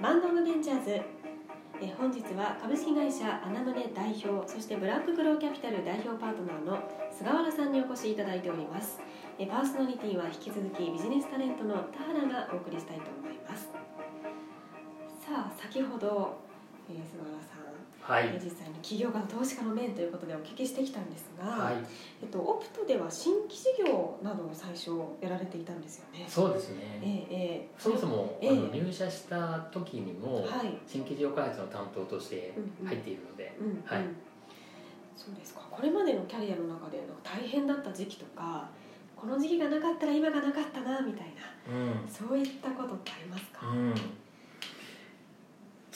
バンドのベンチャーズ。え本日は株式会社アナムネ代表そしてブラックグローキャピタル代表パートナーの菅原さんにお越しいただいております。えパーソナリティは引き続きビジネスタレントの田原がお送りしたいと思います。さあ先ほど、え菅原さんはい。えー実際に起業家の投資家の面ということでお聞きしてきたんですが、はい。えっと、オプトでは新規事業などを最初やられていたんですよね。そうですえね。えええそもそも、ええ。あの入社した時にも、はい新規事業開発の担当として入っているので、うんうん。はい。そうですか。これまでのキャリアの中で大変だった時期とかこの時期がなかったら今がなかったなみたいなうん。そういったことってありますか、うん、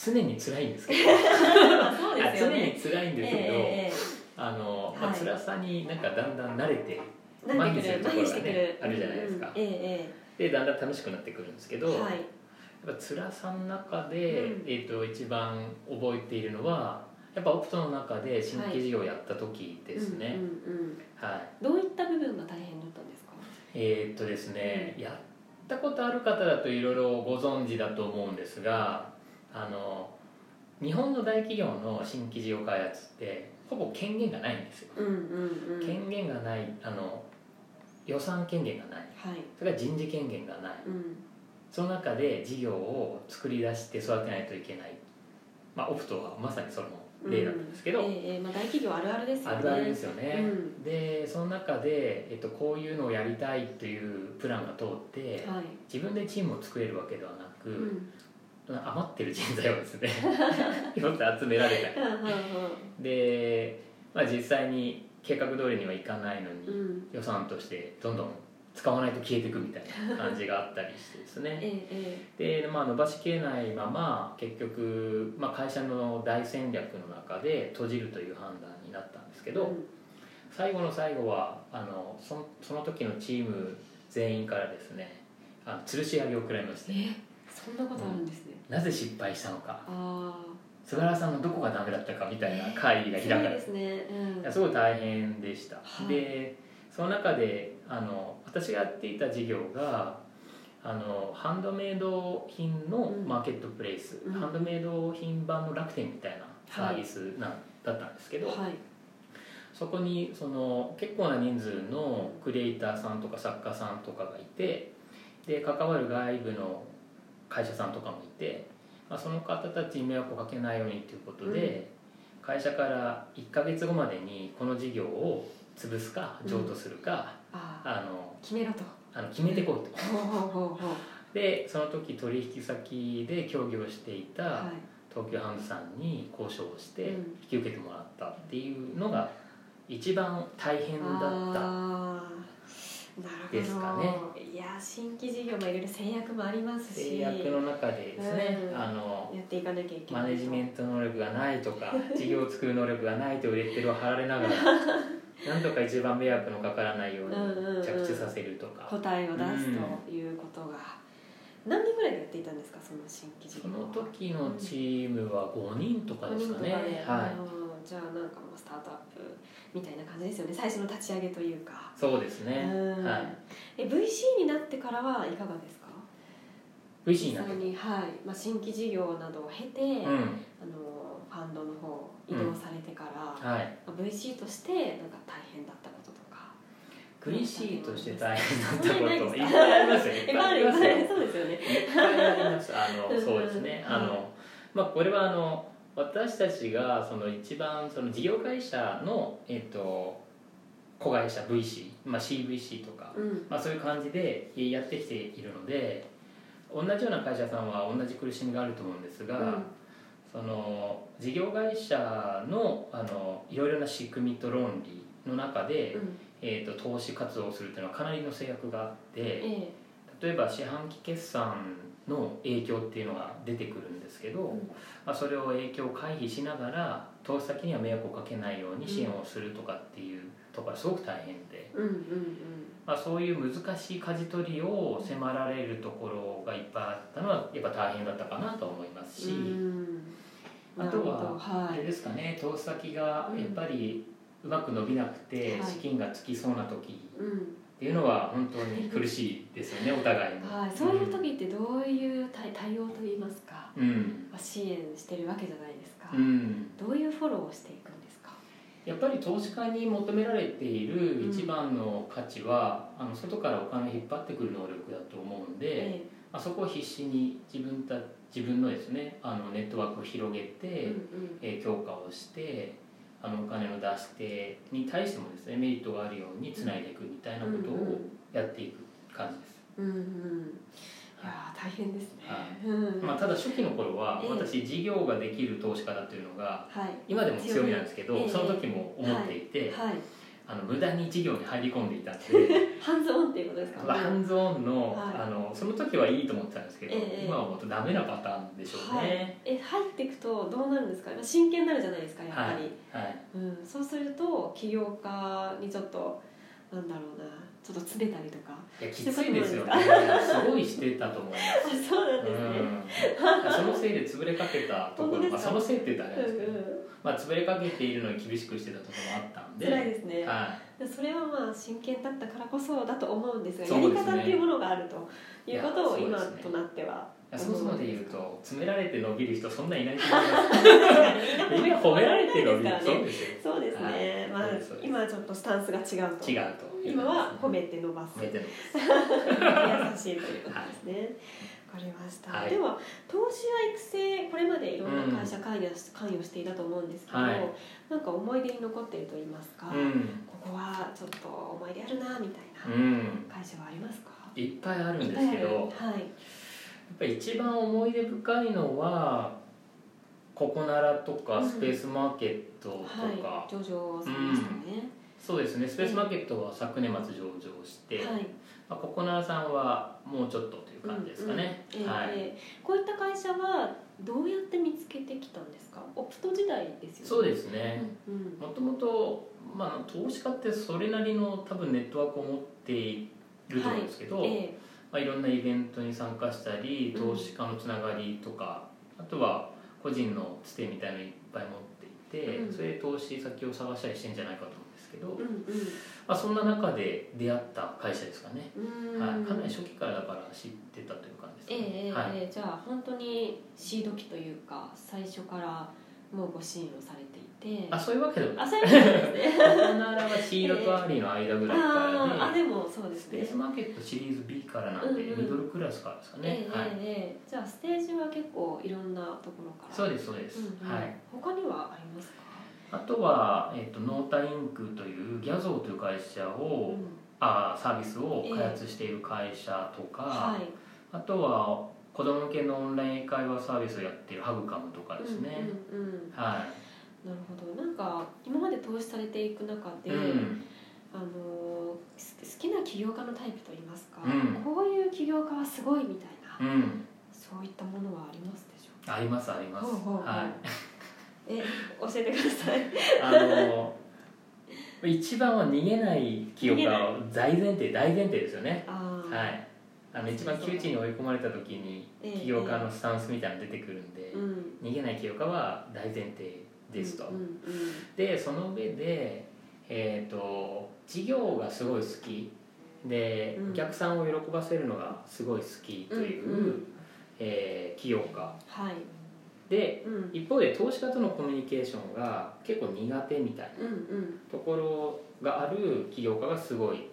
常に辛いんですけど。そうですよ常にね。辛いんですけど、ええあの、まあ、はい辛さになんかだんだん慣れて麻痺するところがねあるじゃないですか。でだんだん楽しくなってくるんですけど、はい。やっぱ辛さの中で、うん。えー、と一番覚えているのはやっぱオプトの中で新規事業をやった時ですね、どういった部分が大変だったんですか？えーっとですね、やったことある方だといろいろご存知だと思うんですがあの日本の大企業の新規事業開発ってほぼ権限がないんですよ、うんうんうん。権限がないあの予算権限がないはい。それから人事権限がないうんその中で事業を作り出して育てないといけない、まあ、オプトはまさにその例だったんですけど、ええええまあ大企業あるあるですよね。あるあるですよね、うんでその中で、えっと、こういうのをやりたいというプランが通ってはい。自分でチームを作れるわけではなく、うん。余ってる人材をですね 一つ集められた。で、まあ、実際に計画通りにはいかないのに、うん。うん。予算としてどんどん使わないと消えていくみたいな感じがあったりしてですね。えええで、まあ、伸ばしきれないまま結局、まあ、会社の大戦略の中で閉じるという判断になったんですけえ。ど、最後の最後はあのそのその時のチーム全員からですねあの吊るし上げを食らいましてえ？そんなことあるんですね。なぜ失敗したのかあ菅原さんのどこがダメだったかみたいな会議があ。開かれてすごいですね。うん。すごい大変でした、はいでその中であの私がやっていた事業があのハンドメイド品のうんマーケットプレイス、うんハンドメイド品版の楽天みたいなサービスなん、だったんですけど、はい。そこにその結構な人数のクリエイターさんとか作家さんとかがいてで関わる外部の会社さんとかもいて、まあ、その方たちに迷惑をかけないようにということで、会社から1ヶ月後までにこの事業を潰すか譲渡するか、ああ。あの決めろと。あの決めてこいと。でその時取引先で協議をしていたはい。東急ハンズさんに交渉をしてうん引き受けてもらったっていうのが一番大変だったあーなるほどですかね。いや新規事業もいろいろ制約もありますし。制約の中でですね、うん。あのやっていかなきゃいけないマネジメント能力がないとか事業を作る能力がないというレッテルを貼られながら なんとか一番迷惑のかからないようにうんうんうん。着地させるとか、答えを出すということが、何人ぐらいでやっていたんですかその新規事そ業は？の時のチームは5人とかですかね、5人とかではい。うんじゃあなんかもうスタートアップみたいな感じですよね最初の立ち上げというか、そうですね、うん。はい。え VC になってからはいかがですか？VC になってに、はい。まあ、新規事業などを経て、うん。あのファンドの方移動されてから、はい。まあ VC としてなんか大変だったこととか。VC として大変だったこと。いっぱいありますよ。いっぱいありますよ。そうですよね。あのうんそうですね。あの、まあ、これはあの私たちがその一番その事業会社の、えっと子会社 VC、まあ、CVC とか、うん。まあ、そういう感じでやってきているので同じような会社さんは同じ苦しみがあると思うんですが、うん。その事業会社のあのいろいろな仕組みと論理の中で、うん。えー、と投資活動をするっていうのはかなりの制約があってえ例えば四半期決算の影響っていうのが出てくるんですけど、うん。まあ、それを影響を回避しながら投資先には迷惑をかけないように支援をするとかっていうところがすごく大変で、えうんうん。まあ、そういう難しい舵取りを迫られるところがいっぱいあったのはやっぱ大変だったかなと思いますし。うん。あとはあれですかね投資先がやっぱりうまく伸びなくてはい。資金がつきそうな時うんっっていうのは本当に苦しいですよねお互いに、はい、そういう時ってどういう対対応といいますか、うん。まあ、支援してるわけじゃないですか、うん、どういうフォローをしていくんですか？やっぱり投資家に求められている一番の価値は、あの外からお金を引っ張ってくる能力だと思うんで、えまあ、そこを必死に自分た自分のですねあのネットワークを広げて、えうんうん。えー強化をしてあのお金の出し手に対してもですねメリットがあるようにつないでいくみたいなことをやっていく感じです、うんうんいやー大変ですね、はうんまあ、ただ初期の頃はええ。私事業ができる投資家だというのがはい。今でも強みなんですけどええその時も思っていてはいあの無駄に事業に入り込んでいたんで ハンズオンっていうことですか、ハンズオンのはい。あのその時はいいと思ってたんですけどええ今はもっとダメなパターンでしょうはい。ね。え入っていくとどうなるんですか？真剣になるじゃないですかやっぱり、はい。うん、そうすると起業家にちょっとょっと詰めたりとか。いやきついですよね。すごいしてたと思います。あそうなんですね、うん、そのせいで潰れかけたところ、まあ、そのせいって言ったらあれうんですけど、まあ、潰れかけているのに厳しくしてたところもあったんで。辛いですね、はそれはまあ真剣だったからこそだと思うんですがね。やり方っていうものがあるということを今となってはい、そもそもで言うと詰められて伸びる人そんないないと思います。みみんな褒められて伸びるねそうですよそうですね、はい。まあ今はちょっとスタンスが違うと。違うと今は褒めて伸ばす優しいということですね。わ、かりました。はいでは投資や育成これまでいろんな会社関与し関与していたと思うんですけど、はいなんか思い出に残っていると言いますか、うんここはちょっと思い出あるなみたいなうん会社はありますか？いっぱいあるんですけどやっはい。ぱり一番思い出深いのはココナラとかうんスペースマーケットとか、はい。上場されましたね。そうですね。スペースマーケットは昨年末上場して、はい。まあ、ココナラさんはもうちょっとという感じですかね、うんうん。えーはい。えーこういった会社はどうやって見つけてきたんですか？オプト時代ですよね。そうですね。うんうん。もともとまあ投資家ってそれなりの多分ネットワークを持っていると思うんですけど、えまあ、いろんなイベントに参加したり投資家のつながりとか、あとは個人のつてみたいのいっぱい持っていて、うん。それで投資先を探したりしてんじゃないかとけど、ーうん。まあ、そんな中で出会った会社ですかね、うん。うんはい、かなり初期からだから知ってたという感じですね、ええええはい、ええ。じゃあ本当にシード期というか最初からもうご支援をされていて。あそういうわけでもあそういうことですね。ココナラはシードとアーリーの間ぐらいから で、あーあでもそうですね。スペースマーケットシリーズ B からなんで、うんうん。ミドルクラスからですかね、ええはい、え。じゃあステージは結構いろんなところから。そうですそうです、うんうん。はい。他にはありますか？あとは、えー、とノータインクというギャゾーという会社を、うん。あサービスを開発している会社とか、はい。あとは子供向けのオンライン英会話サービスをやっているハグカムとかですね、うんうんうん。はなるほど。なんか今まで投資されていく中い、で、うん、あのす好きな起業家のタイプといいますか、うん。こういう起業家はすごいみたいな、うん、そういったものはありますでしょうか？ありますあります、ほうほうほう。はいえ教えてください。あの一番は逃げない起業家は大前提大前提ですよね。はい。あの一番窮地に追い込まれた時にええ起業家のスタンスみたいなの出てくるんで、うん。逃げない起業家は大前提ですと、うんうん。でその上で、えー、と事業がすごい好き。で、うん。お客さんを喜ばせるのがすごい好きという、うんうん。えー起業家。はいでうん。一方で投資家とのコミュニケーションが結構苦手みたいなところがある起業家がすごい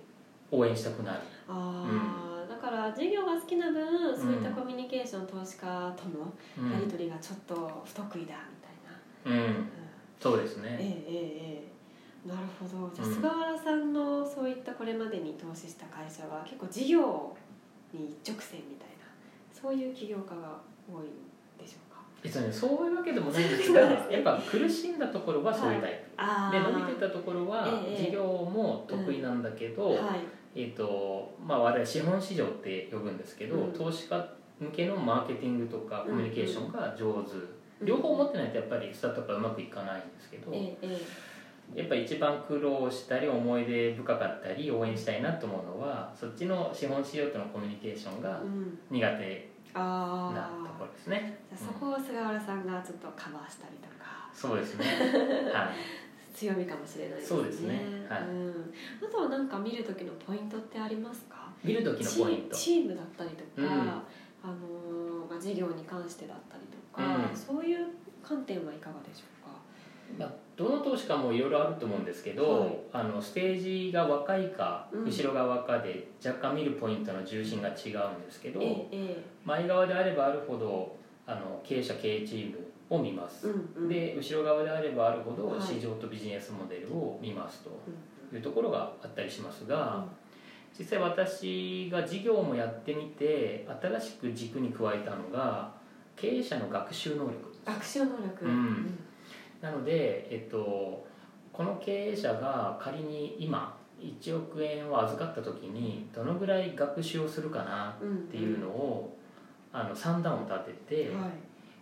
応援したくなる。ああ、だから事業が好きな分そういったコミュニケーション、投資家とのうん。やり取りがちょっと不得意だみたいな、うん。うん。そうですね。ええええええ。なるほど。じゃあうん菅原さんのそういったこれまでに投資した会社は結構事業に一直線みたいなそういう起業家が多いんでしょうか？えっとねそういうわけでもないんですが やっぱ苦しんだところはそういうタイプ、あで伸びてたところはええ事業も得意なんだけど、はい。えーとまあ、我々資本市場って呼ぶんですけど、うん。投資家向けのマーケティングとかコミュニケーションが上手、うん。両方持ってないとやっぱりスタートアップはうまくいかないんですけど、えええやっぱり一番苦労したり思い出深かったり応援したいなと思うのはそっちの資本市場とのコミュニケーションえがうん。苦手あなですね、じゃあそこを菅原さんがちょっとカバーしたりとか。そうですね。はい。強みかもしれないですね。そうですね。はい。うん、あとは何か見る時のポイントってありますか？見る時のポイント。チチームだったりとか、うん。あのーまあ、事業に関してだったりとか、うん。そういう観点はいかがでしょうか？まあ、どの投資家もいろいろあると思うんですけど、はい。あのステージが若いか、うん。後ろ側かで若干見るポイントの重心が違うんですけど、えええ前側であればあるほどあの経営者経営チームを見ます、えうんうん。で後ろ側であればあるほどはい。市場とビジネスモデルを見ますとうん。いうところがあったりしますが、実際私が事業もやってみて新しく軸に加えたのが経営者の学習能力学習能力、うんなので、えっと、この経営者が仮に今1億円を預かった時にどのぐらい学習をするかなうんっていうのを、あの算段を立てて、はい。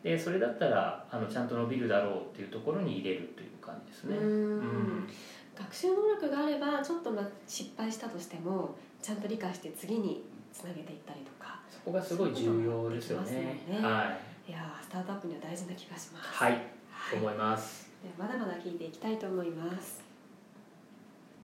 でそれだったらあのちゃんと伸びるだろうっていうところに入れるという感じですね。ううん。ん。学習能力があればちょっとまあ失敗したとしてもちゃんと理解して次につなげていったりとか。そこがすごい重要ですよね。ね。はい、いやースタートアップには大事な気がします。はい、思います。ではまだまだ聞いていきたいと思います